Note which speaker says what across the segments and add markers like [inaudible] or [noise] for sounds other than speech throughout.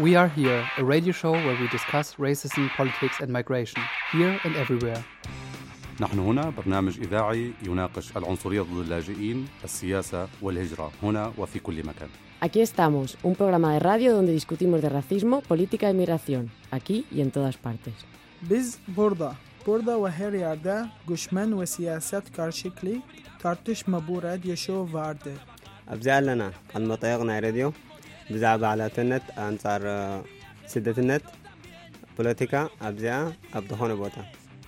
Speaker 1: We Are Here, a radio show where we discuss racism, politics and migration, here and everywhere.
Speaker 2: نحن هنا برنامج إذاعي يناقش العنصرية ضد اللاجئين، السياسة والهجرة هنا وفي كل مكان.
Speaker 3: Aquí estamos, un programa de radio donde discutimos de racismo, política y migración, aquí y en todas partes.
Speaker 4: Biz burada, burada ve her yerde göçmen ve siyaset karşılıklı tartışma bu radyo show
Speaker 5: vardı. أبزال لنا المطيقنا راديو ብዛዕባ ዓላትነት ኣንጻር ስደትነት ፖለቲካ ኣብዚኣ ኣብ ዝኾነ ቦታ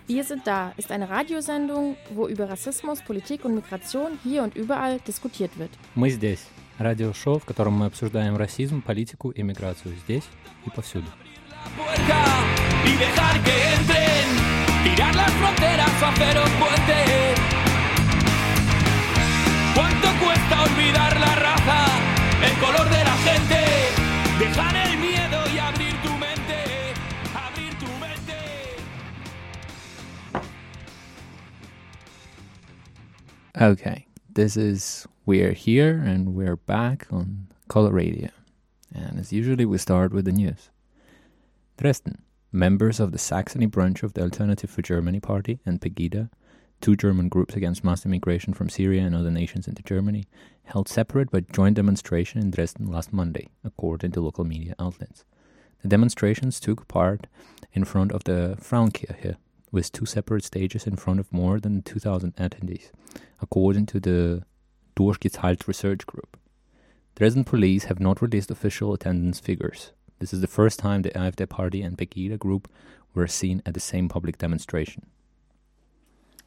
Speaker 6: Wir sind da ist eine Radiosendung, wo über Rassismus, Politik und Migration hier und überall diskutiert wird.
Speaker 7: Мы здесь. Радиошоу, в котором мы обсуждаем расизм, политику и миграцию здесь и повсюду.
Speaker 8: y dejar que entren, tirar las fronteras o hacer un puente. ¿Cuánto cuesta olvidar la raza, el color de la gente? Dejar el miedo y abrir tu mente, abrir tu mente.
Speaker 7: Okay, this is We're Here and we're back on Color Radio. And as usually, we start with the news. Dresden, members of the Saxony branch of the Alternative for Germany party and Pegida, two German groups against mass immigration from Syria and other nations into Germany, held separate but joint demonstration in Dresden last Monday, according to local media outlets. The demonstrations took part in front of the Frauenkirche, with two separate stages in front of more than 2,000 attendees, according to the Durchgezählt research group. Dresden police have not released official attendance figures. This is the first time the AfD party and Pegida group were seen at the same public demonstration.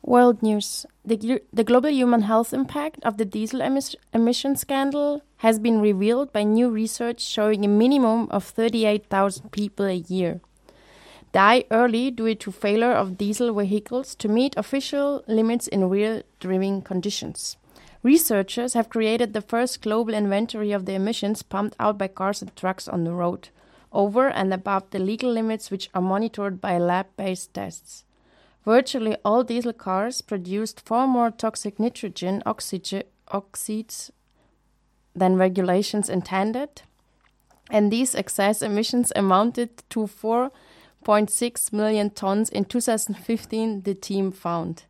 Speaker 6: World news. The, the global human health impact of the diesel emis- emission scandal has been revealed by new research showing a minimum of 38,000 people a year die early due to failure of diesel vehicles to meet official limits in real driving conditions. Researchers have created the first global inventory of the emissions pumped out by cars and trucks on the road, over and above the legal limits which are monitored by lab based tests. Virtually all diesel cars produced far more toxic nitrogen oxides than regulations intended, and these excess emissions amounted to 4.6 million tons in 2015, the team found.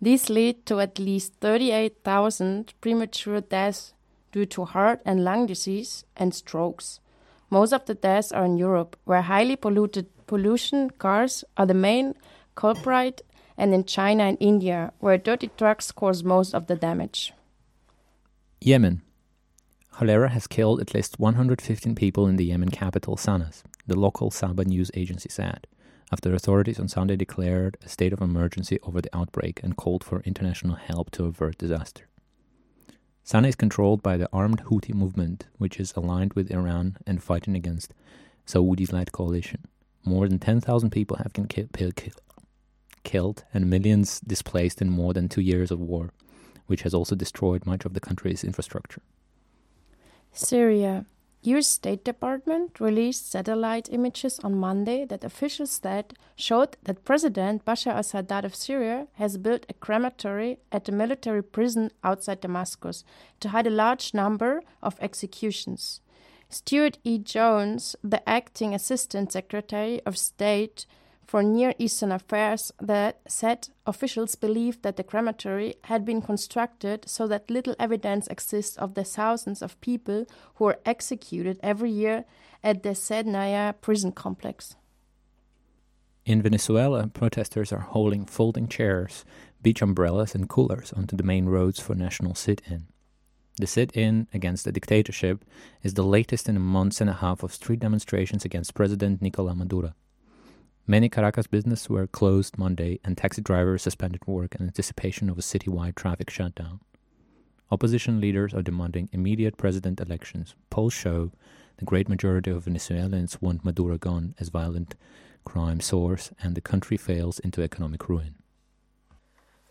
Speaker 6: These lead to at least 38,000 premature deaths due to heart and lung disease and strokes. Most of the deaths are in Europe, where highly polluted pollution cars are the main culprit, and in China and India, where dirty trucks cause most of the damage.
Speaker 7: Yemen. Cholera has killed at least 115 people in the Yemen capital, Sanas, the local Saba news agency said, after authorities on Sunday declared a state of emergency over the outbreak and called for international help to avert disaster. Sana is controlled by the armed Houthi movement, which is aligned with Iran and fighting against Saudi led coalition. More than 10,000 people have been ki- killed and millions displaced in more than two years of war, which has also destroyed much of the country's infrastructure.
Speaker 6: Syria. US State Department released satellite images on Monday that officials said showed that President Bashar al-Assad of Syria has built a crematory at a military prison outside Damascus to hide a large number of executions. Stuart E. Jones, the acting Assistant Secretary of State for Near Eastern Affairs, that said officials believed that the crematory had been constructed so that little evidence exists of the thousands of people who are executed every year at the Sednaya prison complex.
Speaker 7: In Venezuela, protesters are holding folding chairs, beach umbrellas, and coolers onto the main roads for national sit in. The sit in against the dictatorship is the latest in a month and a half of street demonstrations against President Nicolas Maduro. Many Caracas businesses were closed Monday and taxi drivers suspended work in anticipation of a citywide traffic shutdown. Opposition leaders are demanding immediate president elections. Polls show the great majority of Venezuelans want Maduro gone as violent crime soars and the country fails into economic ruin.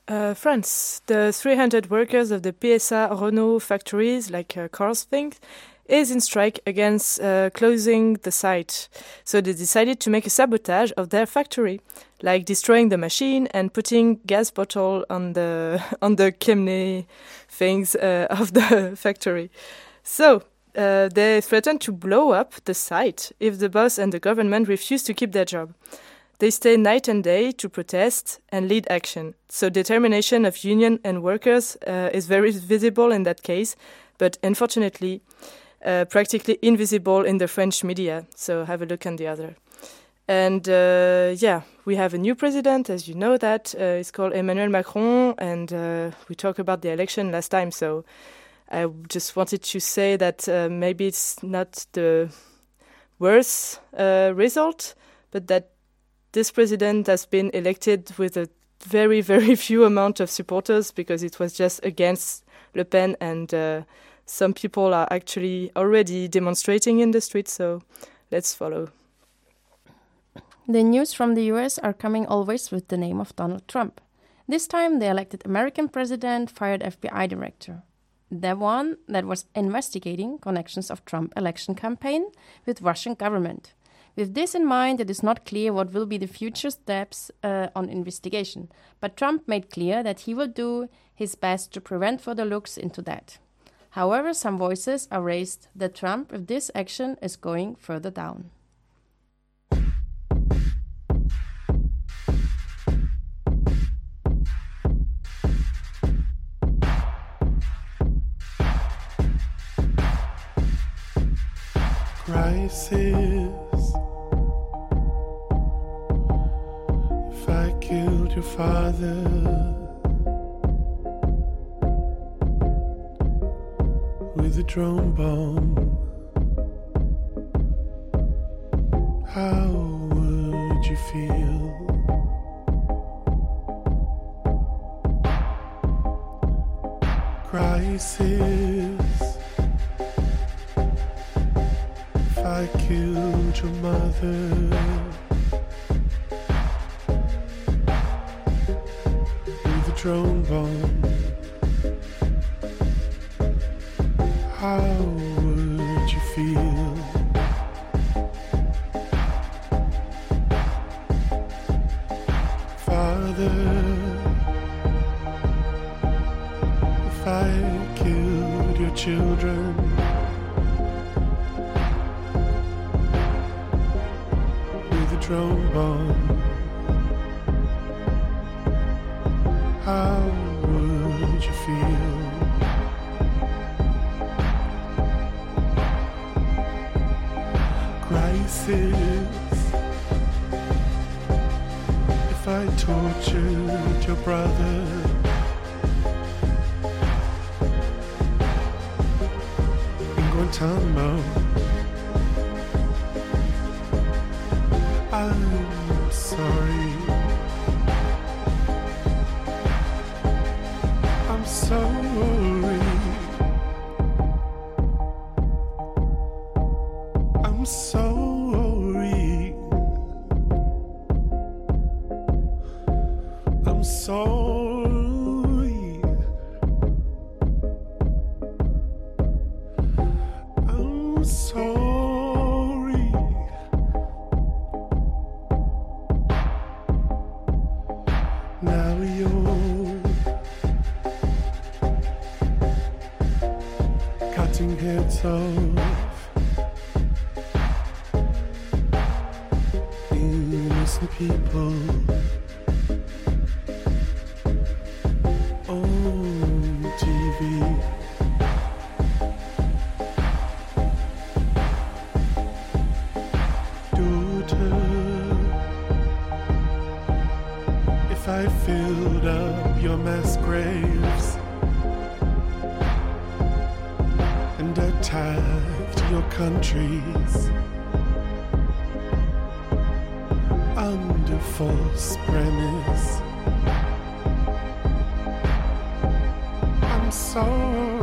Speaker 9: Uh, France, the 300 workers of the PSA Renault factories, like uh, things, is in strike against uh, closing the site. So they decided to make a sabotage of their factory, like destroying the machine and putting gas bottle on the [laughs] on the chimney things uh, [laughs] of the factory. So uh, they threaten to blow up the site if the boss and the government refuse to keep their job. They stay night and day to protest and lead action. So determination of union and workers uh, is very [laughs] visible in that case, but unfortunately, uh, practically invisible in the French media. So have a look on the other. And uh, yeah, we have a new president, as you know that. Uh, it's called Emmanuel Macron, and uh, we talked about the election last time. So I just wanted to say that uh, maybe it's not the worst uh, result, but that this president has been elected with a very, [laughs] very few amount of supporters because it was just against Le Pen, and uh, some people are actually already demonstrating in the streets. So let's follow.
Speaker 6: The news from the US are coming always with the name of Donald Trump. This time, the elected American president fired FBI director. The one that was investigating connections of Trump election campaign with Russian government. With this in mind, it is not clear what will be the future steps uh, on investigation, but Trump made clear that he will do his best to prevent further looks into that. However, some voices are raised that Trump, with this action, is going further down.
Speaker 10: crisis. If I killed your father, with a drone bomb, how would you feel? Crisis. If I killed your mother with a drone bomb, how would you feel? Cutting innocent people on TV. Daughter, if I filled up your mass your countries under false premise. I'm sorry.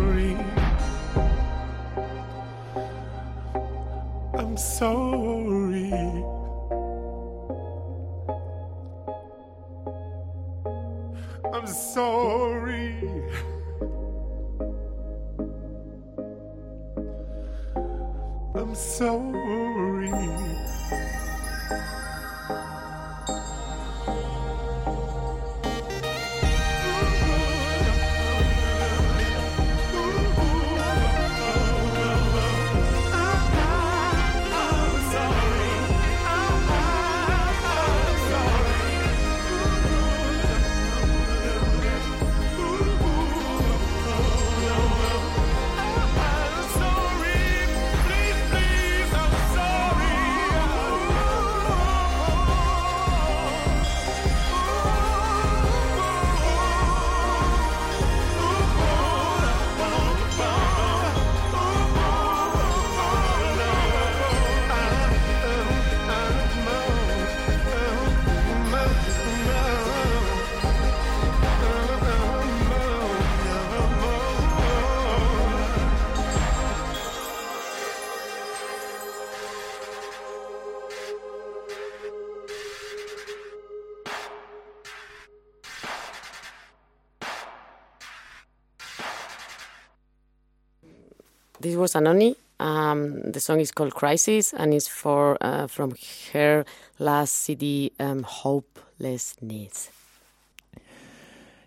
Speaker 3: This was Anohni. Um, the song is called Crisis and is for uh, from her last CD, um, Hopelessness.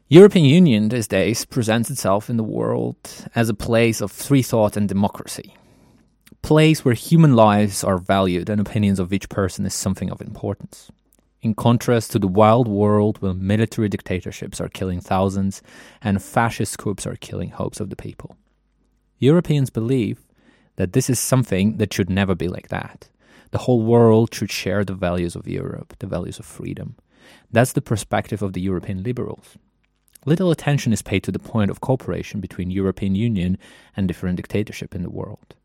Speaker 7: European Union these days presents itself in the world as a place of free thought and democracy. Place where human lives are valued and opinions of each person is something of importance. In contrast to the wild world where military dictatorships are killing thousands and fascist coups are killing hopes of the people. Europeans believe that this is something that should never be like that. The whole world should share the values of Europe, the values of freedom. That's the perspective of the European liberals. Little attention is paid to the point of cooperation between European Union and different dictatorship in the world.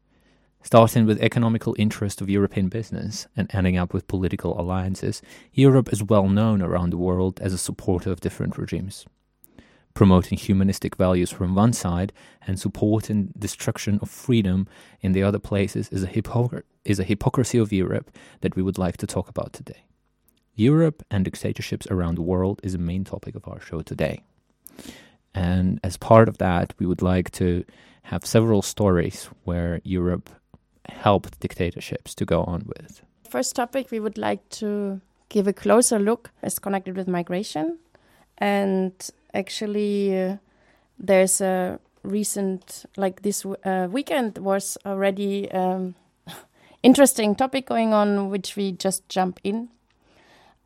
Speaker 7: Starting with economical interest of European business and ending up with political alliances, Europe is well known around the world as a supporter of different regimes. Promoting humanistic values from one side and supporting destruction of freedom in the other places is a, hypocr- is a hypocrisy of Europe that we would like to talk about today. Europe and dictatorships around the world is a main topic of our show today. And as part of that, we would like to have several stories where Europe helped dictatorships to go on with.
Speaker 6: First topic we would like to give a closer look is connected with migration. And actually, uh, there's a recent, like this uh, weekend, was already um, [laughs] interesting topic going on, which we just jump in.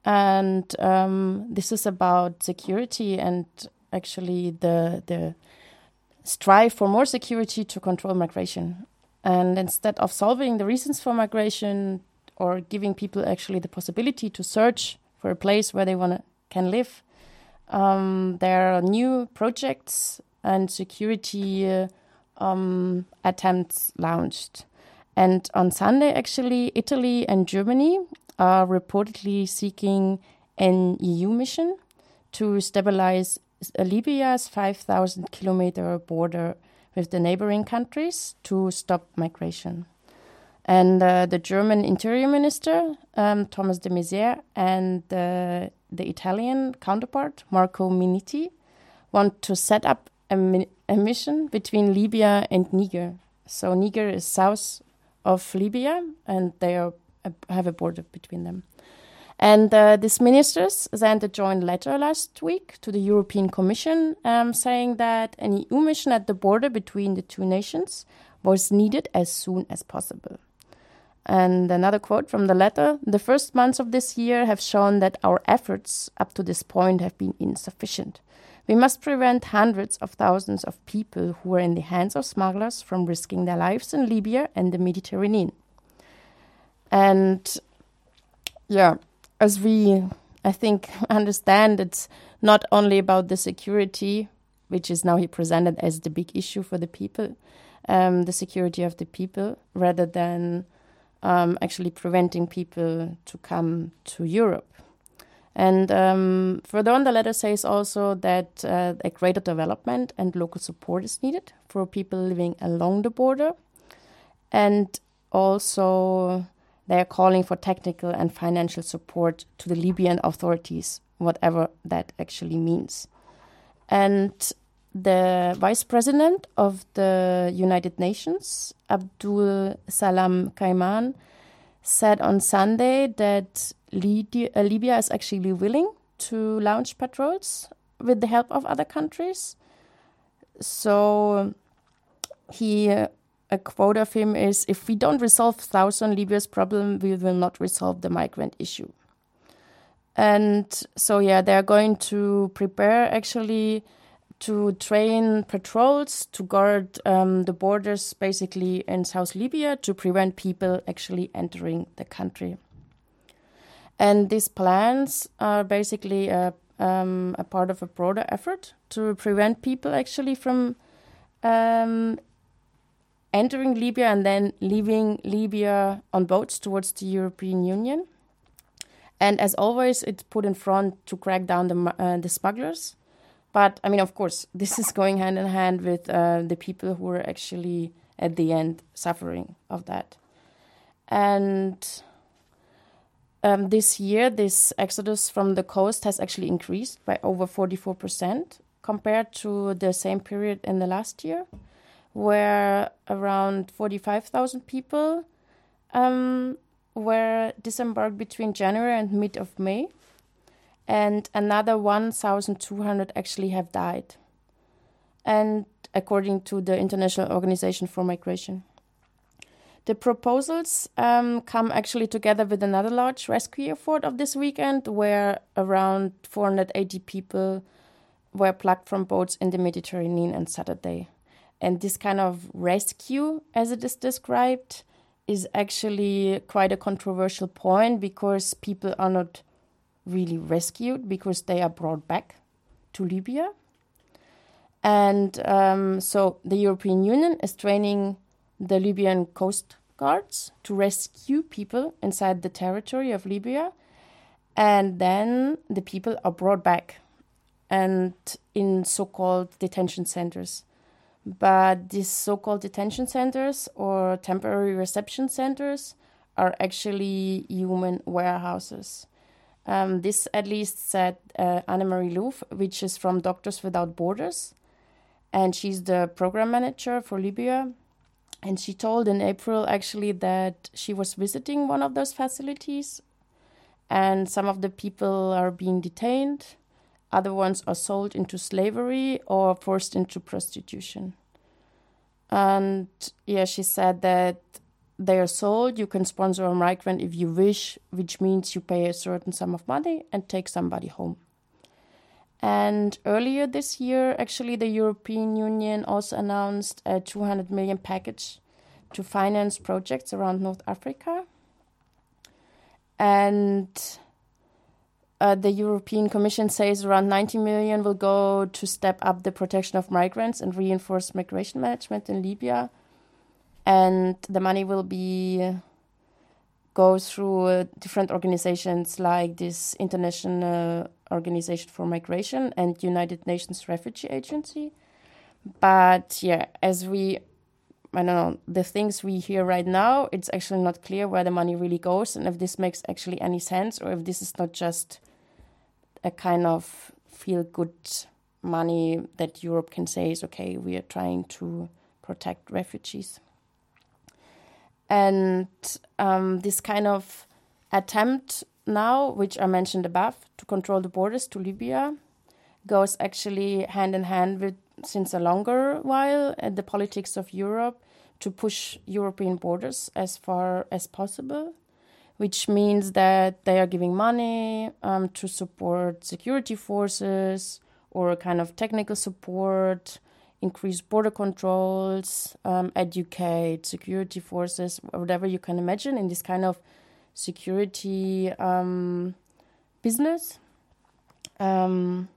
Speaker 6: And um, this is about security and actually the the strive for more security to control migration. And instead of solving the reasons for migration or giving people actually the possibility to search for a place where they want to can live, um, there are new projects and security uh, um, attempts launched. And on Sunday, actually, Italy and Germany are reportedly seeking an EU mission to stabilize Libya's 5,000 kilometer border with the neighboring countries to stop migration. And uh, the German Interior Minister, um, Thomas de Maizière, and uh, the Italian counterpart, Marco Minniti, want to set up a, mi- a mission between Libya and Niger. So Niger is south of Libya, and they are, uh, have a border between them. And uh, these ministers sent a joint letter last week to the European Commission um, saying that an EU mission at the border between the two nations was needed as soon as possible. And another quote from the letter The first months of this year have shown that our efforts up to this point have been insufficient. We must prevent hundreds of thousands of people who are in the hands of smugglers from risking their lives in Libya and the Mediterranean. And yeah, as we, I think, [laughs] understand, it's not only about the security, which is now he presented as the big issue for the people, um, the security of the people, rather than um, actually preventing people to come to Europe. And um, further on, the letter says also that uh, a greater development and local support is needed for people living along the border. And also, they are calling for technical and financial support to the Libyan authorities, whatever that actually means. And the vice president of the United Nations, Abdul Salam Kajman, said on Sunday that uh, Libya is actually willing to launch patrols with the help of other countries. So he a quote of him is If we don't resolve Southern Libya's problem, we will not resolve the migrant issue. And so, yeah, they're going to prepare actually to train patrols to guard um, the borders basically in South Libya to prevent people actually entering the country. And these plans are basically a, um, a part of a broader effort to prevent people actually from um, entering Libya and then leaving Libya on boats towards the European Union. And as always, it's put in front to crack down the, uh, the smugglers. But I mean, of course, this is going hand in hand with uh, the people who are actually at the end suffering of that. And um, this year, this exodus from the coast has actually increased by over 44% compared to the same period in the last year where around 45,000 people um, were disembarked between January and mid of May, and another 1,200 actually have died. And according to the International Organization for Migration. The proposals um, come actually together with another large rescue effort of this weekend, where around 480 people were plucked from boats in the Mediterranean on Saturday. And this kind of rescue, as it is described, is actually quite a controversial point because people are not really rescued because they are brought back to Libya. And um, so the European Union is training the Libyan coast guards to rescue people inside the territory of Libya. And then the people are brought back and in so called detention centers. But these so called detention centers or temporary reception centers are actually human warehouses. Um, this at least said uh, Annemarie Loof, which is from Doctors Without Borders. And she's the program manager for Libya. And she told in April actually that she was visiting one of those facilities. And some of the people are being detained other ones are sold into slavery or forced into prostitution. And yeah, she said that they are sold. You can sponsor a migrant if you wish, which means you pay a certain sum of money and take somebody home. And earlier this year, actually, the European Union also announced a 200 million package to finance projects around North Africa. And uh, the European Commission says around 90 million will go to step up the protection of migrants and reinforce migration management in Libya. And the money will be go through uh, different organizations like this International Organization for Migration and United Nations Refugee Agency. But yeah, as we I don't know, the things we hear right now, it's actually not clear where the money really goes and if this makes actually any sense or if this is not just a kind of feel good money that Europe can say is okay, we are trying to protect refugees. And um, this kind of attempt now, which I mentioned above, to control the borders to Libya, goes actually hand in hand with since a longer while uh, the politics of Europe to push European borders as far as possible, which means that they are giving money um, to support security forces or a kind of technical support, increase border controls, um, educate security forces, whatever you can imagine in this kind of security um, business. Um,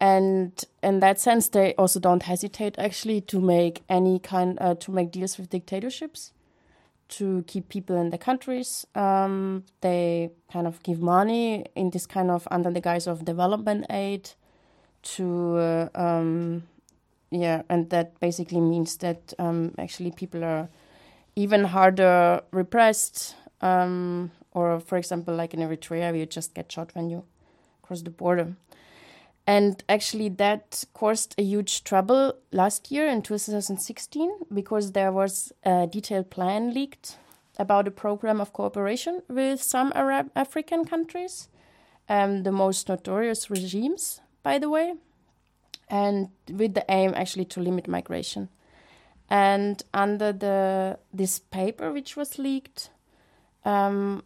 Speaker 6: and in that sense they also don't hesitate actually to make any kind uh, to make deals with dictatorships to keep people in the countries um, they kind of give money in this kind of under the guise of development aid to uh, um, yeah and that basically means that um, actually people are even harder repressed um, or for example like in eritrea you just get shot when you cross the border. And actually, that caused a huge trouble last year in 2016 because there was a detailed plan leaked about a program of cooperation with some Arab African countries, um, the most notorious regimes, by the way, and with the aim actually to limit migration. And under the this paper which was leaked, um,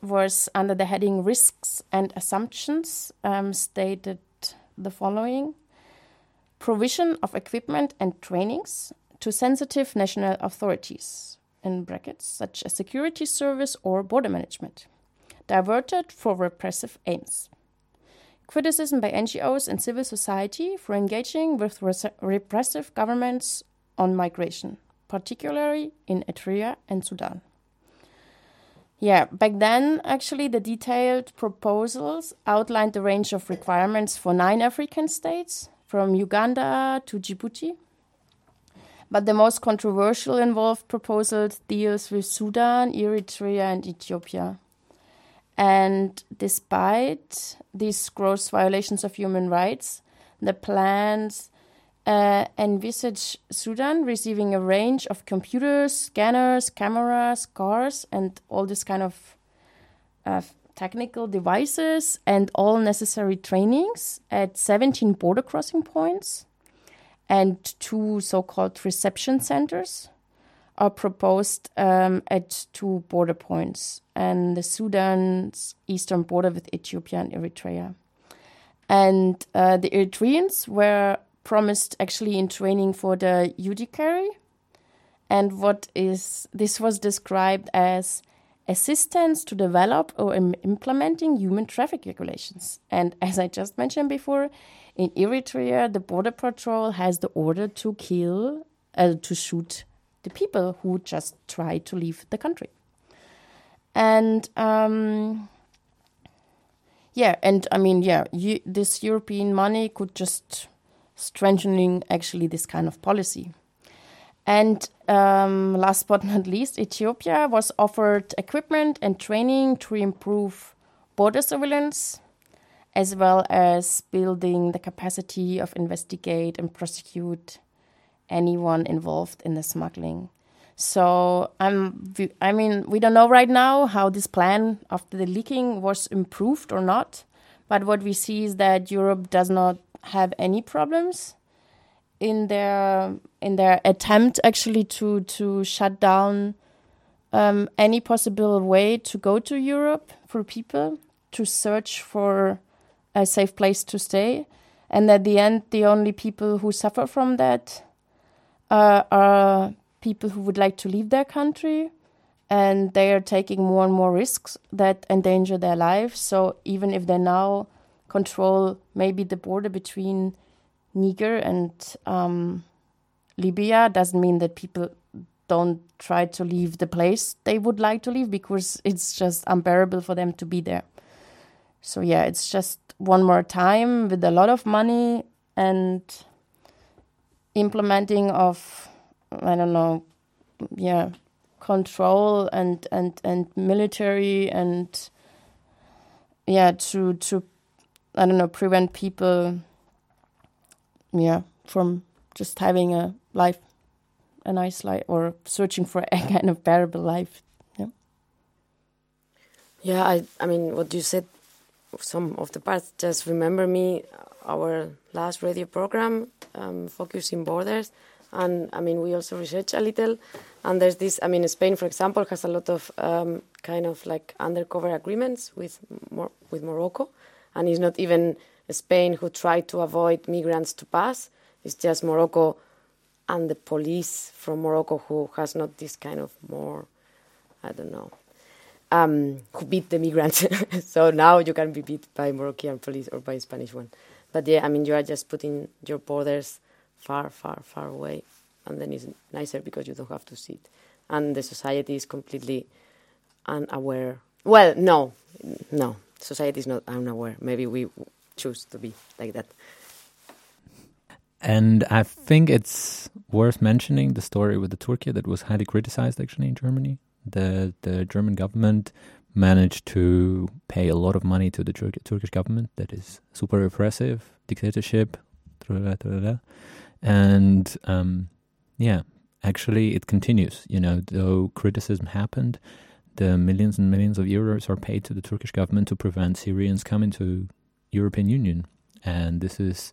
Speaker 6: was under the heading risks and assumptions um, stated the following provision of equipment and trainings to sensitive national authorities, in brackets, such as security service or border management, diverted for repressive aims. Criticism by NGOs and civil society for engaging with repressive governments on migration, particularly in Eritrea and Sudan. Yeah, back then, actually, the detailed proposals outlined the range of requirements for nine African states, from Uganda to Djibouti. But the most controversial involved proposals deals with Sudan, Eritrea, and Ethiopia. And despite these gross violations of human rights, the plans uh, envisage Sudan receiving a range of computers, scanners, cameras, cars, and all this kind of uh, technical devices and all necessary trainings at 17 border crossing points and two so called reception centers are proposed um, at two border points and the Sudan's eastern border with Ethiopia and Eritrea. And uh, the Eritreans were promised actually in training for the judiciary. And what is this was described as assistance to develop or Im- implementing human traffic regulations. And as I just mentioned before, in Eritrea, the border patrol has the order to kill, uh, to shoot the people who just try to leave the country. And um, yeah, and I mean, yeah, you, this European money could just strengthening actually this kind of policy. And um, last but not least, Ethiopia was offered equipment and training to improve border surveillance, as well as building the capacity of investigate and prosecute anyone involved in the smuggling. So I'm, I mean, we don't know right now how this plan after the leaking was improved or not. But what we see is that Europe does not have any problems in their in their attempt actually to to shut down um, any possible way to go to Europe for people to search for a safe place to stay, and at the end, the only people who suffer from that uh, are people who would like to leave their country and they are taking more and more risks that endanger their lives. So even if they now control maybe the border between Niger and um, Libya, doesn't mean that people don't try to leave the place they would like to leave because it's just unbearable for them to be there. So yeah, it's just one more time with a lot of money and implementing of I don't know, yeah, control and and and military and yeah to to I don't know prevent people yeah from just having a life a nice life or searching for a [laughs] kind of bearable life yeah.
Speaker 3: Yeah I I mean what you said some of the parts just remember me our last radio program um, focusing borders. And I mean we also research a little. And there's this I mean Spain for example has a lot of um, kind of like undercover agreements with Mor- with Morocco. And it's not even Spain who try to avoid migrants to pass. It's just Morocco and the police from Morocco who has not this kind of more I don't know um, who beat the migrants. [laughs] So now you can be beat by Moroccan police or by Spanish one but yeah I mean you are just putting your borders far, far, far away, and then it's nicer because you don't have to sit. And the society is completely unaware. Well, no, no, society is not unaware. Maybe we choose to be like that.
Speaker 7: And I think it's worth mentioning the story with the Turkey that was highly criticized actually in Germany. The the German government managed to pay a lot of money to the Tur Turkish government that is super repressive, dictatorship, and um, yeah, actually, it continues. You know, though criticism happened, the millions and millions of euros are paid to the Turkish government to prevent Syrians coming to European Union, and this is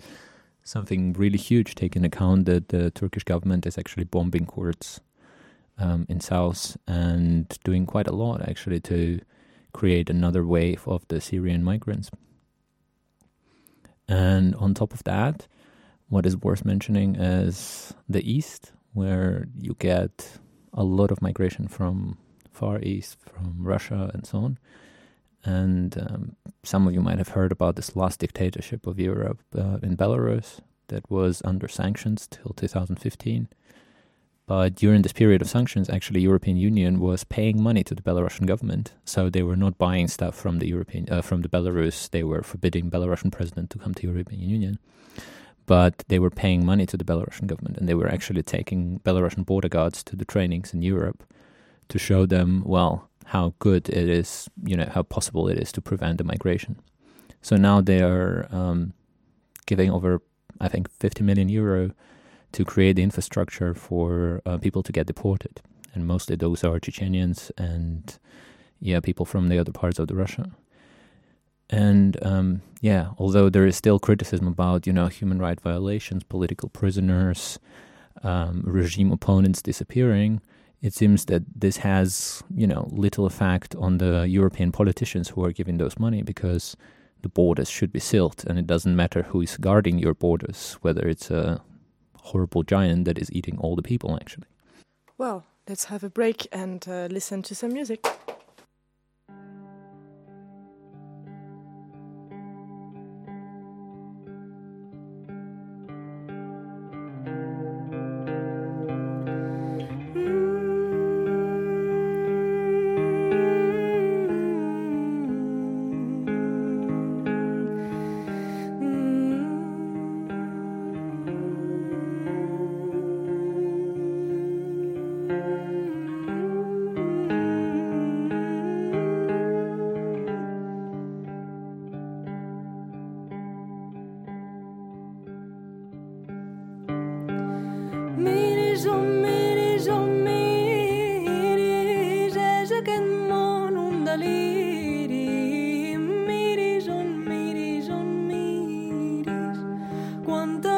Speaker 7: something really huge, taking account that the Turkish government is actually bombing Kurds um, in South and doing quite a lot actually to create another wave of the Syrian migrants. And on top of that, what is worth mentioning is the East, where you get a lot of migration from Far East, from Russia, and so on. And um, some of you might have heard about this last dictatorship of Europe uh, in Belarus that was under sanctions till 2015. But during this period of sanctions, actually, European Union was paying money to the Belarusian government, so they were not buying stuff from the European uh, from the Belarus. They were forbidding Belarusian president to come to European Union but they were paying money to the Belarusian government and they were actually taking Belarusian border guards to the trainings in Europe to show them, well, how good it is, you know, how possible it is to prevent the migration. So now they are um, giving over I think, 50 million euro to create the infrastructure for uh, people to get deported. And mostly those are Chechenians and, yeah, people from the other parts of the Russia. And um, yeah, although there is still criticism about, you know, human right violations, political prisoners, um, regime opponents disappearing, it seems that this has, you know, little effect on the European politicians who are giving those money because the borders should be sealed, and it doesn't matter who is guarding your borders, whether it's a horrible giant that is eating all the people, actually.
Speaker 9: Well, let's have a break and uh, listen to some music.
Speaker 3: cuánta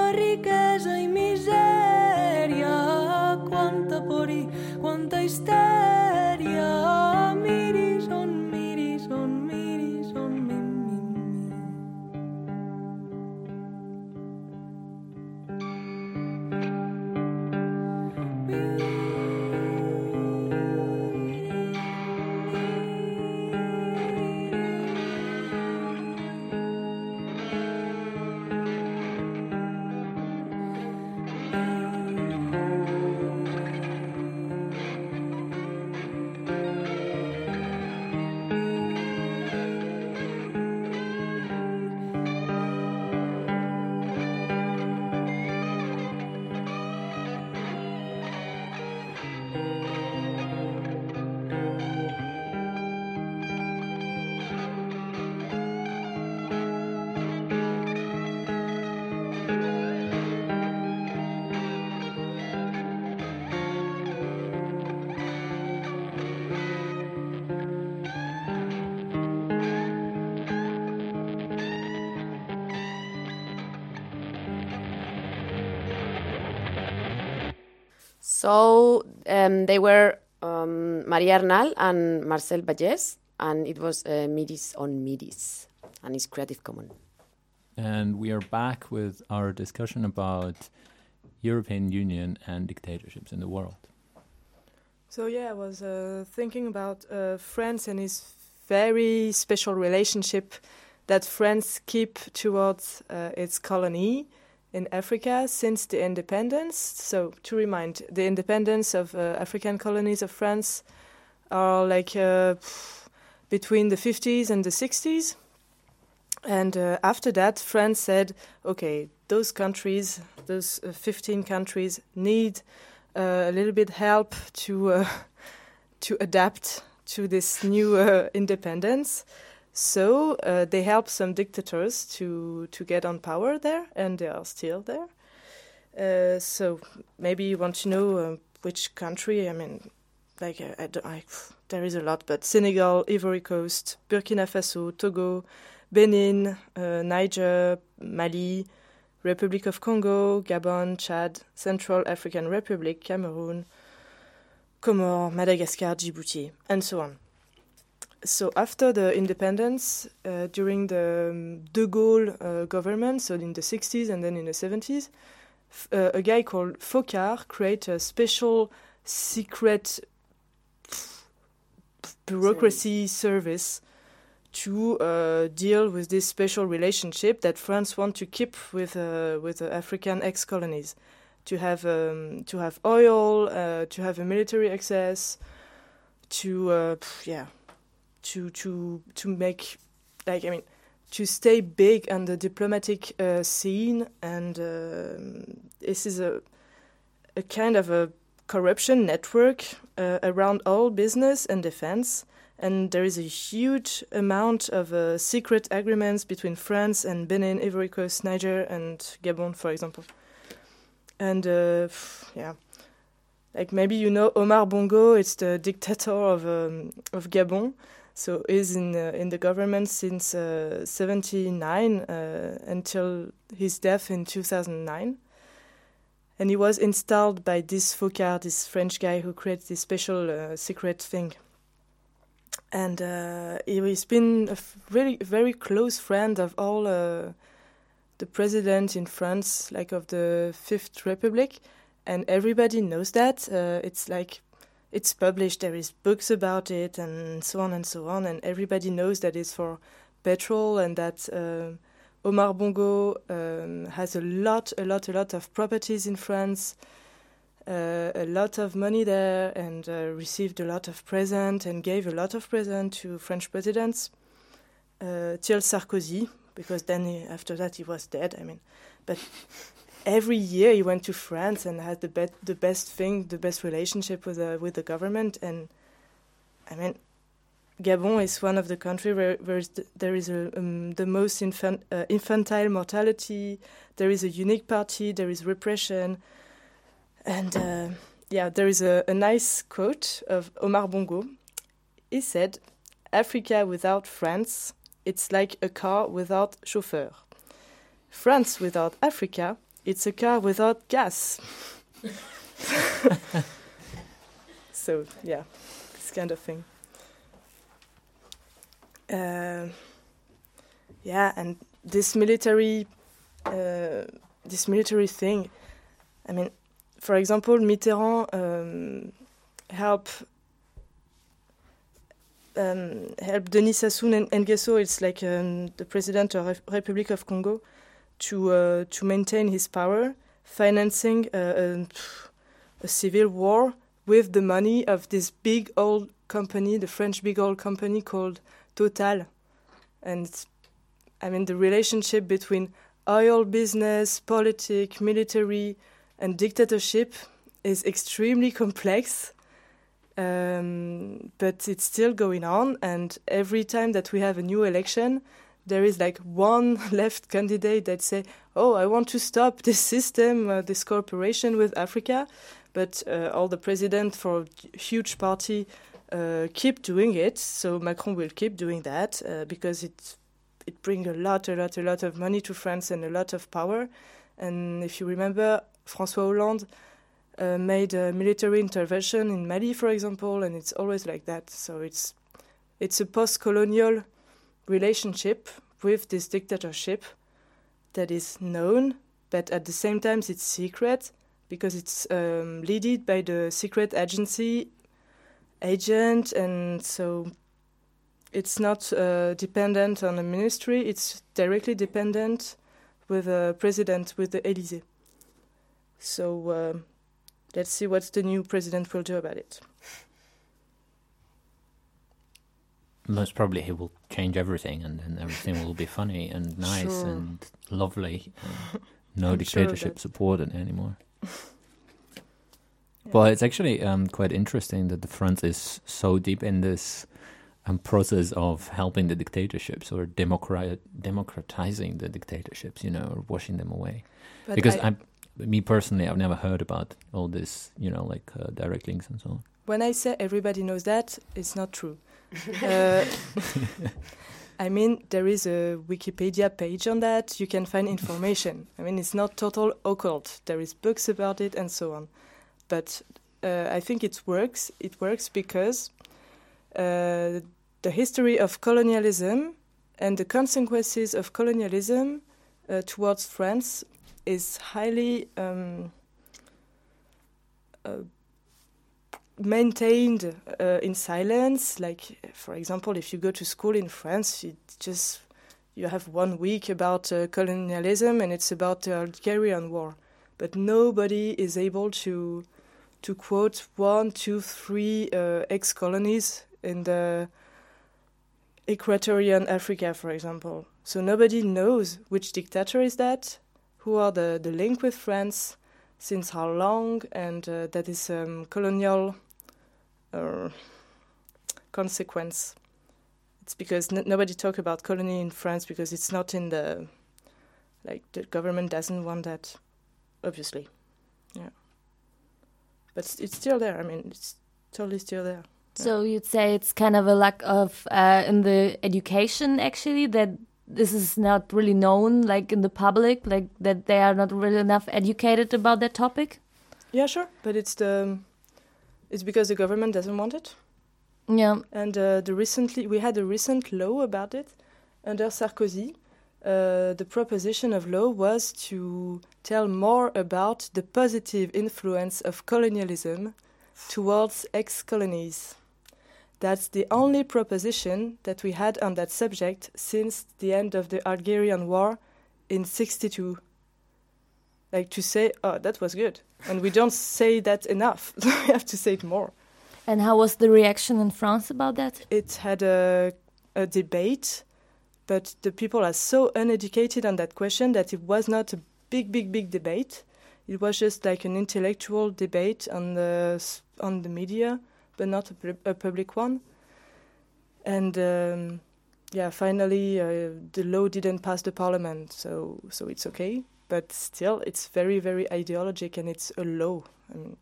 Speaker 3: um, they were um, Maria Arnal and Marcel Bagés, and it was uh, Midis on Midis, and it's Creative Commons.
Speaker 7: And we are back with our discussion about European Union and dictatorships in the world.
Speaker 9: So yeah, I was uh, thinking about uh, France and its very special relationship that France keep towards uh, its colony in Africa since the independence. So to remind, the independence of uh, African colonies of France are like uh, between the 50s and the 60s. And uh, after that, France said, okay, those countries, those uh, 15 countries, need uh, a little bit help to uh, [laughs] to adapt to this new independence. So uh, they help some dictators to to get on power there, and they are still there. Uh, so maybe you want to know uh, which country? I mean, like I, don't- I, there is a lot, but Senegal, Ivory Coast, Burkina Faso, Togo, Benin, uh, Niger, Mali, Republic of Congo, Gabon, Chad, Central African Republic, Cameroon, Comores, Madagascar, Djibouti, and so on. So after the independence, uh, during the um, De Gaulle uh, government, so in the 60s and then in the 70s, f- uh, a guy called Foccart created a special secret bureaucracy service to uh, deal with this special relationship that France want to keep with uh, with the African ex-colonies, to have um, to have oil, uh, to have a military access, to yeah, to to to make like I mean to stay big on the diplomatic uh, scene, and um this is a a kind of a corruption network uh, around all business and defense, and there is a huge amount of uh, secret agreements between France and Benin, Ivory Coast, Niger, and Gabon, for example. And uh, yeah, like maybe you know Omar Bongo, it's the dictator of um, of Gabon. So he's in uh, in the government since '79 uh, until his death in 2009 and he was installed by this Foccart, this French guy who created this special uh, secret thing. And uh, he's been a really very close friend of all uh, the presidents in France, like of the Fifth Republic, and everybody knows that. Uh, it's like it's published. There is books about it, and so on and so on, and everybody knows that it's for petrol and that uh, Omar Bongo um, has a lot, a lot, a lot of properties in France, uh, a lot of money there, and uh, received a lot of present and gave a lot of present to French presidents uh, till Sarkozy, because then he, after that he was dead. I mean, but every year he went to France and had the be- the best thing, the best relationship with the with the government, and I mean, Gabon is one of the countries where, where there is a, um, the most uh, infantile mortality. There is a unique party. There is repression, and uh, yeah, there is a, a, nice quote of Omar Bongo. He said, "Africa without France, it's like a car without chauffeur. France without Africa, it's a car without gas." [laughs] so yeah, this kind of thing. Uh, yeah, and this military, uh, this military thing. I mean, for example, Mitterrand um, helped um, help Denis Sassou Nguesso. It's like um, the president of Re- Republic of Congo to uh, to maintain his power, financing uh, a, a civil war with the money of this big old company, the French big old company called Total. And I mean, the relationship between oil business, politics, military, and dictatorship is extremely complex. Um, but it's still going on, and every time that we have a new election, there is like one [laughs] left candidate that say, "Oh, I want to stop this system, uh, this cooperation with Africa," but uh, all the president for huge party uh, keep doing it. So Macron will keep doing that uh, because it it brings a lot, a lot, a lot of money to France and a lot of power. And if you remember, François Hollande uh, made a military intervention in Mali, for example, and it's always like that. So it's it's a post-colonial relationship with this dictatorship that is known, but at the same time it's secret because it's um, led by the secret agency agent, and so it's not uh, dependent on a ministry. It's directly dependent with a president, with the Elysee. So uh, let's see what the new president will do about it.
Speaker 7: Most probably, he will change everything, and then everything will be funny and [laughs] nice
Speaker 9: Sure.
Speaker 7: and lovely. And [laughs] no
Speaker 9: I'm
Speaker 7: dictatorship
Speaker 9: that-
Speaker 7: supported anymore. [laughs] Well, it's actually um, quite interesting that the France is so deep in this um, process of helping the dictatorships or democrat democratizing the dictatorships, you know, or washing them away.
Speaker 9: But
Speaker 7: because
Speaker 9: I-
Speaker 7: I'm, me personally, I've never heard about all this, you know, like uh, direct links and so on.
Speaker 9: When I say everybody knows that, it's not true. Uh, [laughs] I mean, there is a Wikipedia page on that. You can find information. I mean, it's not total occult. There is books about it and so on. But uh, I think it works. It works because uh, the history of colonialism and the consequences of colonialism uh, towards France is highly um, uh, maintained uh, in silence. Like, for example, if you go to school in France, you just you have one week about uh, colonialism, and it's about the Algerian war. But nobody is able to to quote one, two, three uh, ex-colonies in the Equatorian Africa, for example. So nobody knows which dictator is that, who are the, the link with France, since how long, and uh, that is um, colonial uh, consequence. It's because n- nobody talk about colony in France because it's not in the like the government doesn't want that, obviously. Yeah, but it's, it's still there. I mean, it's totally still there.
Speaker 11: So you'd say it's kind of a lack of uh, in the education actually that this is not really known like in the public like that they are not really enough educated about that topic.
Speaker 9: Yeah, sure, but it's the it's because the government doesn't want it.
Speaker 11: Yeah.
Speaker 9: And uh, the recently we had a recent law about it under Sarkozy. Uh, the proposition of law was to tell more about the positive influence of colonialism towards ex-colonies. That's the only proposition that we had on that subject since the end of the Algerian War in 62. Like to say, oh, that was good. And we don't say that enough. [laughs] we have to say it more.
Speaker 11: And how was the reaction in France about that?
Speaker 9: It had a, a debate, but the people are so uneducated on that question that it was not a big, big, big debate. It was just like an intellectual debate on the on the media, but not a, a public one. And um, yeah, finally, uh, the law didn't pass the parliament, so so it's okay. But still, it's very, very ideologic, and it's a law. I mean,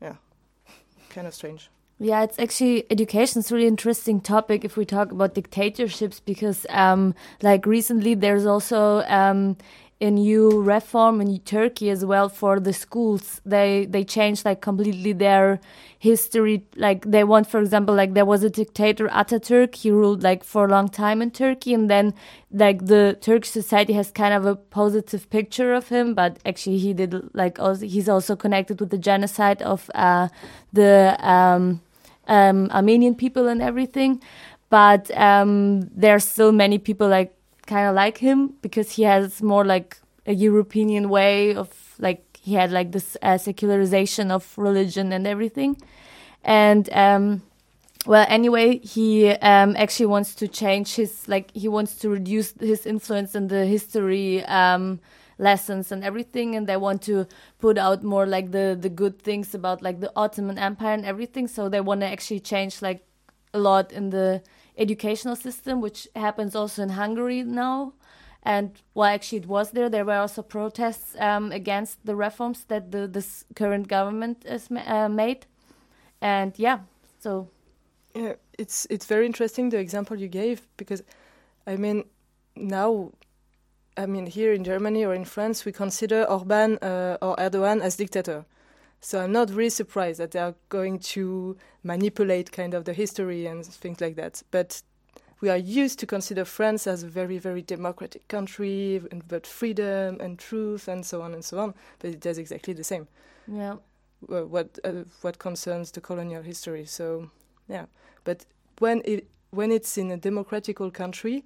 Speaker 9: yeah, [laughs] kind of strange.
Speaker 11: Yeah, it's actually education is really interesting topic if we talk about dictatorships because, um, like recently, there's also um, a new reform in Turkey as well for the schools. They they changed like completely their history. Like they want, for example, like there was a dictator Ataturk. He ruled like for a long time in Turkey, and then like the Turkish society has kind of a positive picture of him, but actually he did like also he's also connected with the genocide of uh, the um, um, Armenian people and everything. But um, there are still many people like kind of like him because he has more like a European way of like he had like this uh, secularization of religion and everything, and um, well anyway he um, actually wants to change his like he wants to reduce his influence in the history um, lessons and everything. And they want to put out more like the the good things about like the Ottoman Empire and everything. So they want to actually change like a lot in the educational system, which happens also in Hungary now. And well, actually, it was there. There were also protests um, against the reforms that the this current government has uh, made. And yeah, so
Speaker 9: yeah, it's it's very interesting the example you gave because, I mean, now, I mean here in Germany or in France we consider Orban uh, or Erdogan as dictator. So I'm not really surprised that they are going to manipulate kind of the history and things like that. But we are used to consider France as a very, very democratic country, but freedom and truth and so on and so on. But it does exactly the same.
Speaker 11: Yeah.
Speaker 9: What uh, what concerns the colonial history. So yeah. But when it when it's in a democratical country,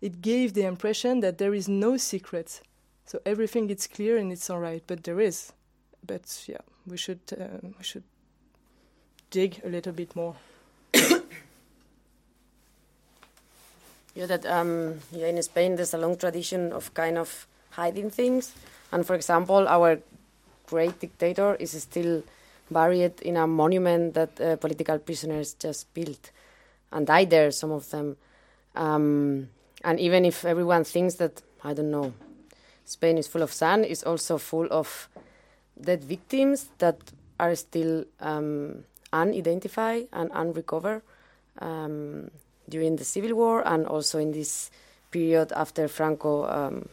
Speaker 9: it gave the impression that there is no secret. So everything is clear and it's all right. But there is. But yeah we should uh, we should dig a little bit more. [coughs]
Speaker 3: yeah, that um, yeah, in Spain there's a long tradition of kind of hiding things, and for example, our great dictator is still buried in a monument that uh, political prisoners just built and died there. Some of them, um, and even if everyone thinks that I don't know, Spain is full of sun, it's also full of dead victims that are still um, unidentified and unrecovered um, during the civil war and also in this period after Franco um,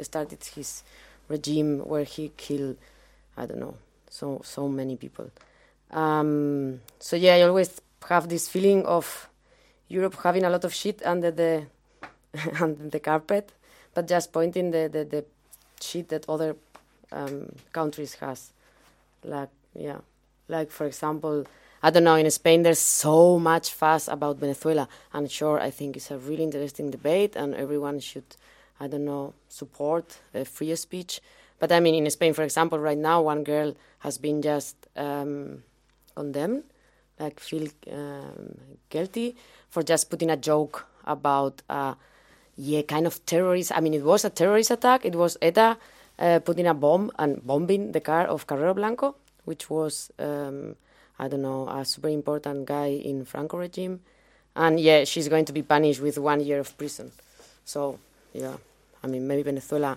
Speaker 3: started his regime where he killed I don't know so so many people. Um, so yeah, I always have this feeling of Europe having a lot of shit under the [laughs] under the carpet, but just pointing the, the, the shit that other um, countries has. Like yeah, like for example, I don't know. In Spain, there's so much fuss about Venezuela, and sure, I think it's a really interesting debate, and everyone should, I don't know, support free speech. But I mean, in Spain, for example, right now, one girl has been just um, condemned, like feel um, guilty for just putting a joke about, uh, yeah, kind of terrorist. I mean, it was a terrorist attack. It was ETA uh, putting a bomb and bombing the car of Carrero Blanco, which was um, I don't know, a super important guy in Franco regime. And yeah, she's going to be punished with one year of prison. So, yeah, I mean, maybe Venezuela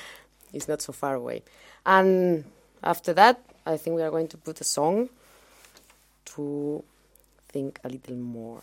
Speaker 3: [laughs] is not so far away. And after that, I think we are going to put a song to think a little more.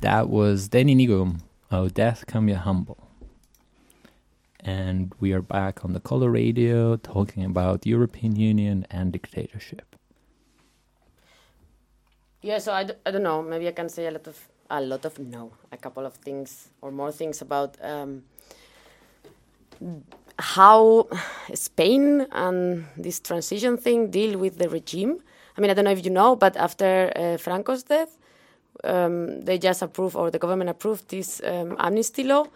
Speaker 7: That was Denny Nigum, Oh Death Come You Humble. And we are back on the Coloradio talking about European Union and dictatorship.
Speaker 3: Yeah, so I, d- I don't know. Maybe I can say a lot of a lot of no, a couple of things or more things about um, how Spain and this transition thing deal with the regime. I mean, I don't know if you know, but after uh, Franco's death, um, they just approved or the government approved this um, amnesty law.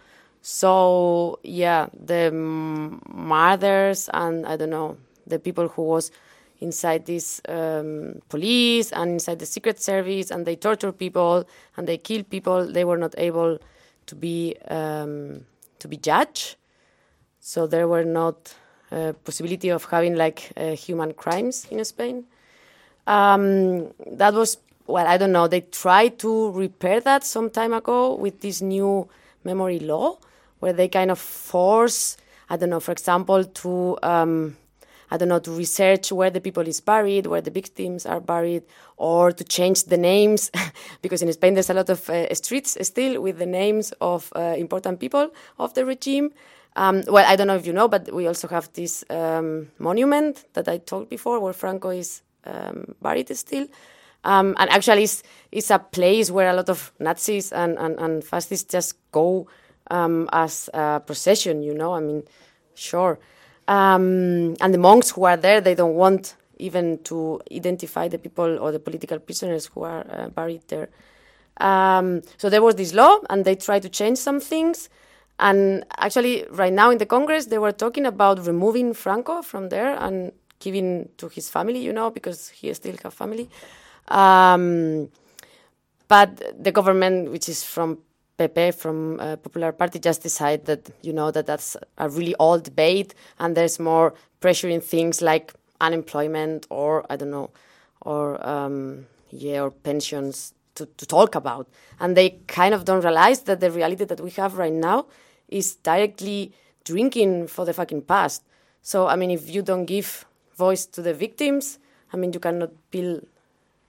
Speaker 3: So yeah, the mothers and I don't know the people who was inside this um, police and inside the secret service and they torture people and they kill people. They were not able to be um, to be judged, so there were not uh, possibility of having like uh, human crimes in Spain. Um, that was well, I don't know. They tried to repair that some time ago with this new memory law, where they kind of force, I don't know, for example, to um, I don't know, to research where the people is buried, where the victims are buried, or to change the names, [laughs] because in Spain there's a lot of uh, streets still with the names of uh, important people of the regime. Um, well, I don't know if you know, but we also have this um, monument that I told before, where Franco is um, buried still. Um, and actually, it's, it's a place where a lot of Nazis and, and, and fascists just go um, as a procession, you know. I mean, sure. Um, and the monks who are there, they don't want even to identify the people or the political prisoners who are uh, buried there. Um, so there was this law, and they tried to change some things. And actually, right now in the Congress, they were talking about removing Franco from there and giving to his family, you know, because he still have family. Um, but the government, which is from PP, from uh, Popular Party, just decided that you know that that's a really old debate, and there's more pressure in things like unemployment or I don't know, or um, yeah, or pensions to, to talk about, and they kind of don't realize that the reality that we have right now is directly drinking for the fucking past. So I mean, if you don't give voice to the victims, I mean, you cannot build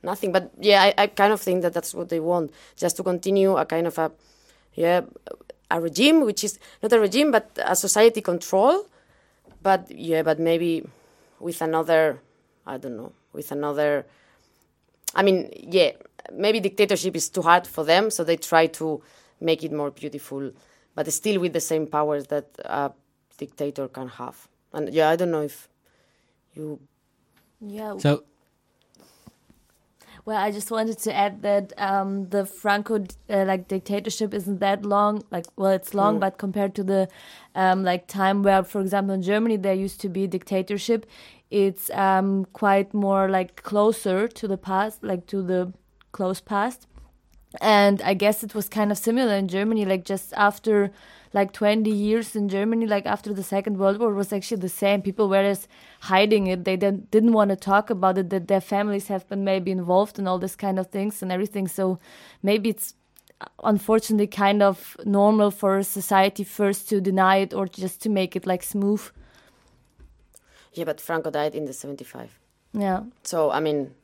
Speaker 3: nothing. But yeah, I, I kind of think that that's what they want, just to continue a kind of a yeah, a regime which is not a regime but a society control, but yeah, but maybe with another, I don't know, with another. I mean, yeah, maybe dictatorship is too hard for them, so they try to make it more beautiful, but still with the same powers that a dictator can have. And yeah, I don't know if you.
Speaker 11: Yeah.
Speaker 7: So
Speaker 11: Well, I just wanted to add that um, the Franco uh, like dictatorship isn't that long. Like, well, it's long,
Speaker 3: Mm.
Speaker 11: but compared to the um, like time where, for example, in Germany there used to be dictatorship, it's um, quite more like closer to the past, like to the close past. And I guess it was kind of similar in Germany, like just after like 20 years in Germany, like after the Second World War, was actually the same. People were just hiding it. They didn't, didn't want to talk about it, that their families have been maybe involved in all this kind of things and everything. So maybe it's uh, unfortunately kind of normal for society first to deny it or just to make it like smooth.
Speaker 3: Yeah, but Franco died in the 75.
Speaker 11: Yeah.
Speaker 3: So, I mean,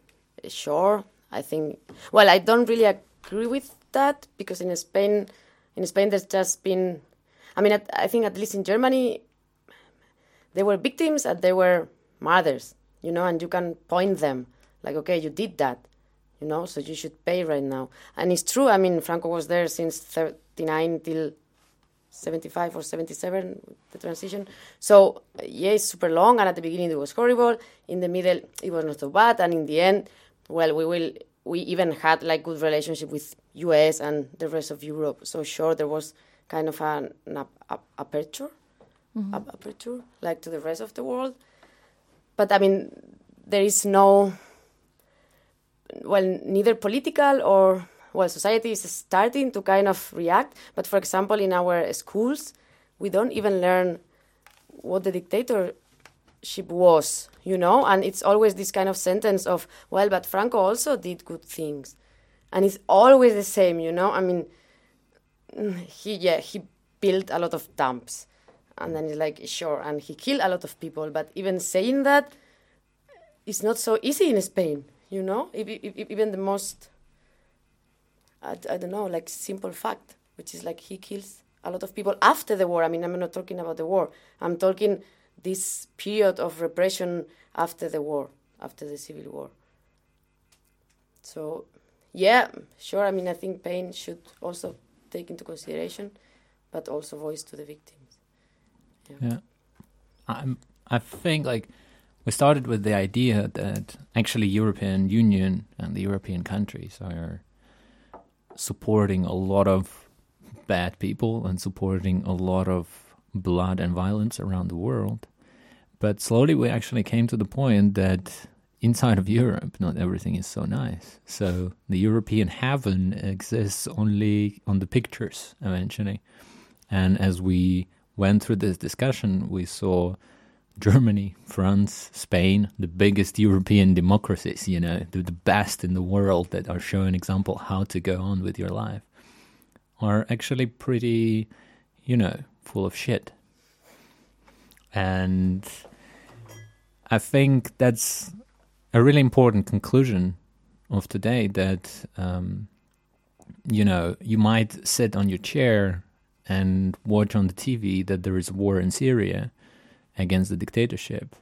Speaker 3: sure, I think. Well, I don't really agree with that because in Spain, in Spain, there's just been. I mean, I, think at least in Germany, there were victims and there were mothers, you know, and you can point them like, okay, you did that, you know, so you should pay right now. And it's true. I mean, Franco was there since 39 till 75 or 77 the transition so yeah it's super long and at the beginning it was horrible in the middle it was not so bad and in the end well we will we even had like good relationship with us and the rest of europe. So sure there was kind of an, an ap- ap- aperture
Speaker 11: Mhm.
Speaker 3: ap- aperture like to the rest of the world. But i mean there is no well neither political or well society is starting to kind of react. But for example in our schools we don't even learn what the dictatorship was you know? And it's always this kind of sentence of well but franco also did good things. And it's always the same you know? I mean he yeah he built a lot of dumps. And then it's like sure and he killed a lot of people. But even saying that it's not so easy in spain you know? If, if, if even the most I, I don't know like simple fact which is like he kills a lot of people after the war. I mean i'm not talking about the war. I'm talking this period of repression after the war after the civil war so yeah sure i mean i think pain should also take into consideration but also voice to the victims
Speaker 7: Yeah. I'm, I think like we started with the idea that actually European Union and the European countries are supporting a lot of bad people and supporting a lot of blood and violence around the world. But slowly we actually came to the point that inside of Europe, not everything is so nice. So the European heaven exists only on the pictures eventually. And as we went through this discussion, we saw Germany, France, Spain, the biggest European democracies, you know, the, the best in the world that are showing example how to go on with your life, are actually pretty, you know, full of shit. And I think that's a really important conclusion of today that, um, you know, you might sit on your chair and watch on the TV that there is war in Syria against the dictatorship,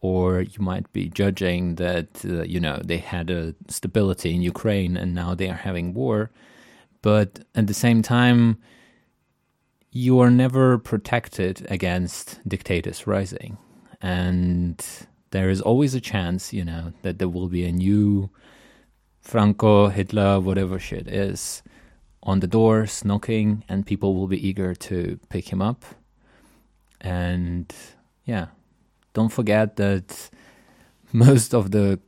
Speaker 7: or you might be judging that uh, you know they had a stability in Ukraine and now they are having war, but at the same time, you are never protected against dictators rising, and there is always a chance, you know, that there will be a new Franco, Hitler, whatever shit is on the doors knocking and people will be eager to pick him up. And yeah don't forget that most of the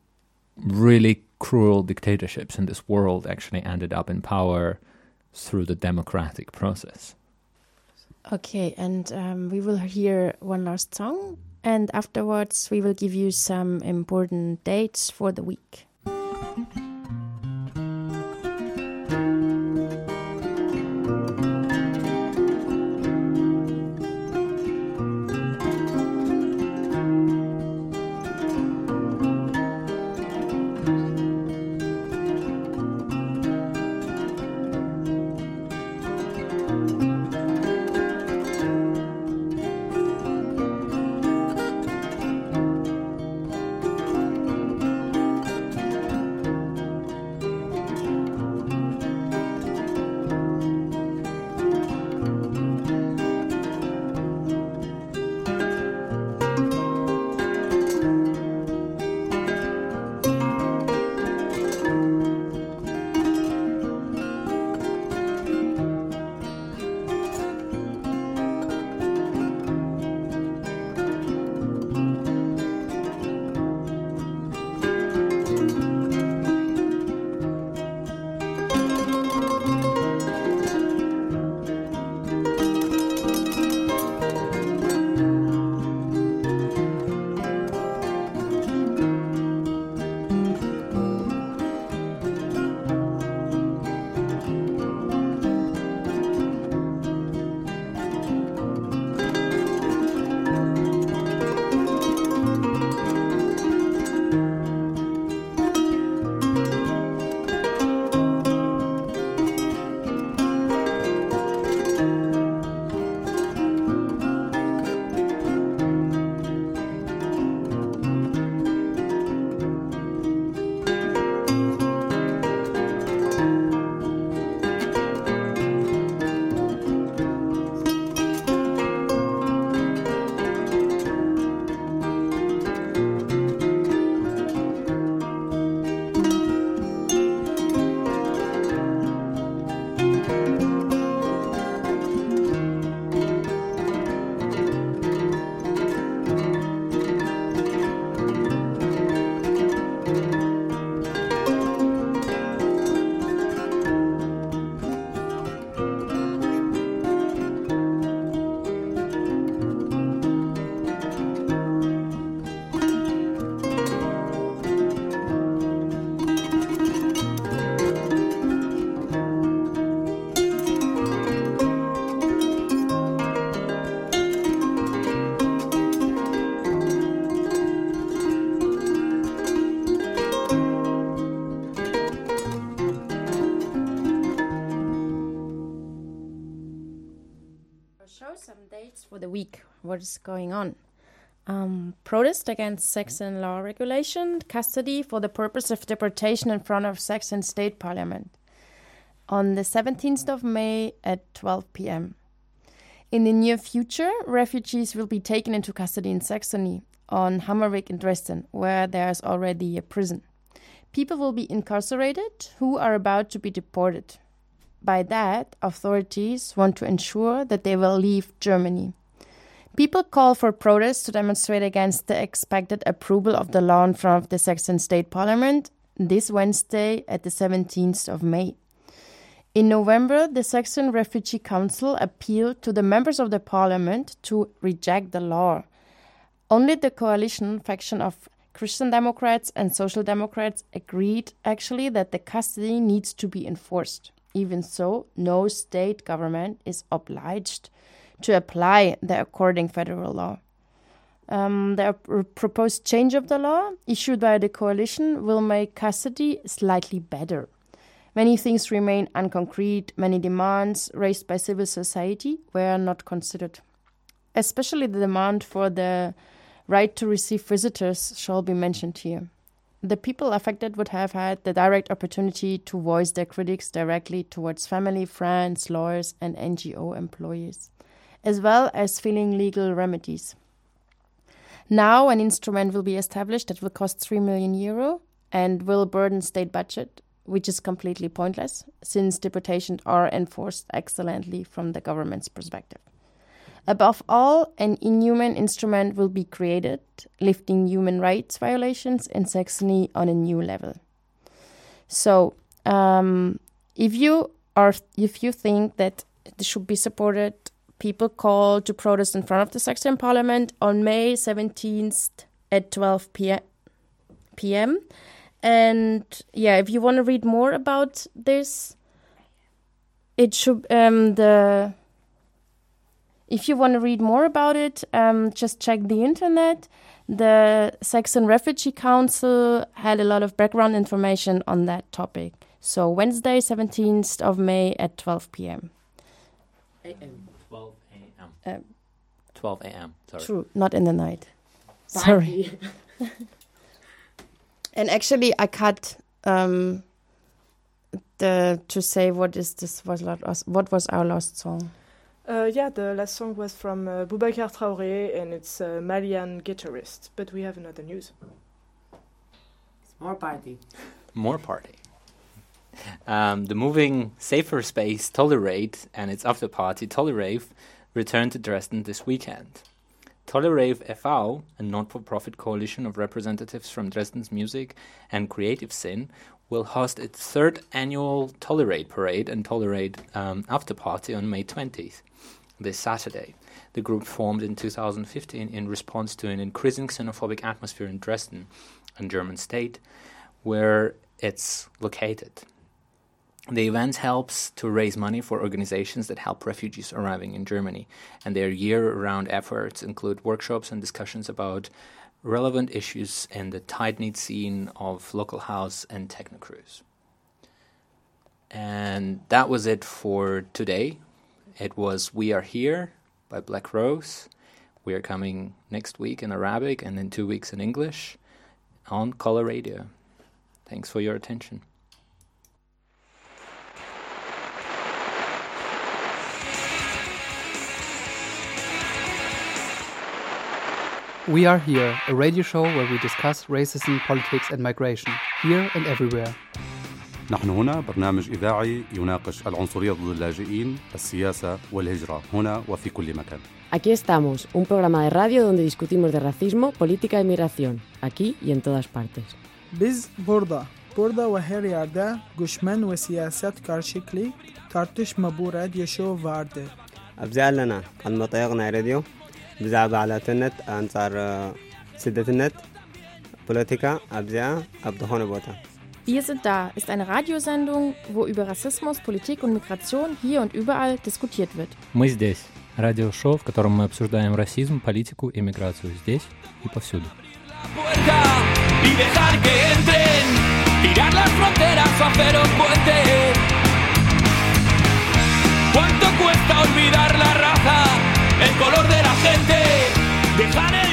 Speaker 7: really cruel dictatorships in this world actually ended up in power through the democratic process.
Speaker 6: Okay, and um, we will hear one last song, and afterwards we will give you some important dates for the week. Week. What is going on? Um, protest against Saxon law regulation, custody for the purpose of deportation in front of Saxon state parliament on the 17th of May at 12 p.m. In the near future, refugees will be taken into custody in Saxony on Hammerweg in Dresden, where there is already a prison. People will be incarcerated who are about to be deported. By that, authorities want to ensure that they will leave Germany. People call for protests to demonstrate against the expected approval of the law in front of the Saxon State Parliament this Wednesday at the 17th of May. In November, the Saxon Refugee Council appealed to the members of the parliament to reject the law. Only the coalition faction of Christian Democrats and Social Democrats agreed actually that the custody needs to be enforced. Even so, no state government is obliged to apply the according federal law. Um, the proposed change of the law issued by the coalition will make custody slightly better. Many things remain unconcrete, many demands raised by civil society were not considered. Especially the demand for the right to receive visitors shall be mentioned here. The people affected would have had the direct opportunity to voice their critics directly towards family, friends, lawyers, and NGO employees, as well as filing legal remedies. Now, an instrument will be established that will cost 3 million euro and will burden state budget, which is completely pointless since deportations are enforced excellently from the government's perspective. Above all, an inhuman instrument will be created, lifting human rights violations in Saxony on a new level. So, um, if you are, if you think that this should be supported, people called to protest in front of the Saxon Parliament on May seventeenth at twelve p.m. p.m. And yeah, if you want to read more about this, it should um, the if you want to read more about it, um, just check the internet. The Saxon Refugee Council had a lot of background information on that topic. So Wednesday, 17th of May at 12 p.m.
Speaker 7: A.M. 12 a.m.
Speaker 6: Uh,
Speaker 7: 12 a.m. Sorry.
Speaker 6: True, not in the night. Sorry. [laughs] and actually, I cut um, the to say what is this was last, what was our last song.
Speaker 9: Uh, yeah, the last song was from uh, Boubacar Traoré and it's a Malian guitarist. But we have another news.
Speaker 12: It's More party.
Speaker 7: More party. Um, the moving Safer Space Tolerade and its after party Tolerave returned to Dresden this weekend. Tolerave e.V., a non-for-profit coalition of representatives from Dresden's music and creative scene, will host its third annual Tolerade parade and Tolerate um, after party on May 20th, this Saturday. The group formed in 2015 in response to an increasing xenophobic atmosphere in Dresden, a German state, where it's located. The event helps to raise money for organizations that help refugees arriving in Germany, and their year round efforts include workshops and discussions about relevant issues in the tight knit scene of local house and techno crews. And that was it for today. It was We Are Here by Black Rose. We are coming next week in Arabic and in two weeks in English on Coloradio. Thanks for your attention.
Speaker 1: We Are Here, a radio show where we discuss racism, politics and migration, here and everywhere.
Speaker 2: نحن هنا برنامج إذاعي يناقش العنصرية ضد اللاجئين، السياسة والهجرة هنا وفي كل مكان.
Speaker 3: Aquí estamos, un programa de radio donde discutimos de racismo, política y migración, aquí y en todas partes.
Speaker 4: Biz burada, burada ve her yerde göçmen ve siyaset karşılıklı tartışma bu radyo show
Speaker 5: vardı. أبزال لنا المطيقنا radyo. ብዛዕባ ባላትነት ኣንጻር ስደትነት ፖለቲካ ኣብዚኣ ኣብ ዝኾነ ቦታ
Speaker 6: Wir sind da ist eine Radiosendung, wo über Rassismus, Politik und Migration hier und überall diskutiert wird.
Speaker 7: Мы здесь. Радиошоу, в котором мы обсуждаем расизм, политику и миграцию здесь и повсюду.
Speaker 8: ¿Cuánto cuesta olvidar la raza? el color de la gente. Dejar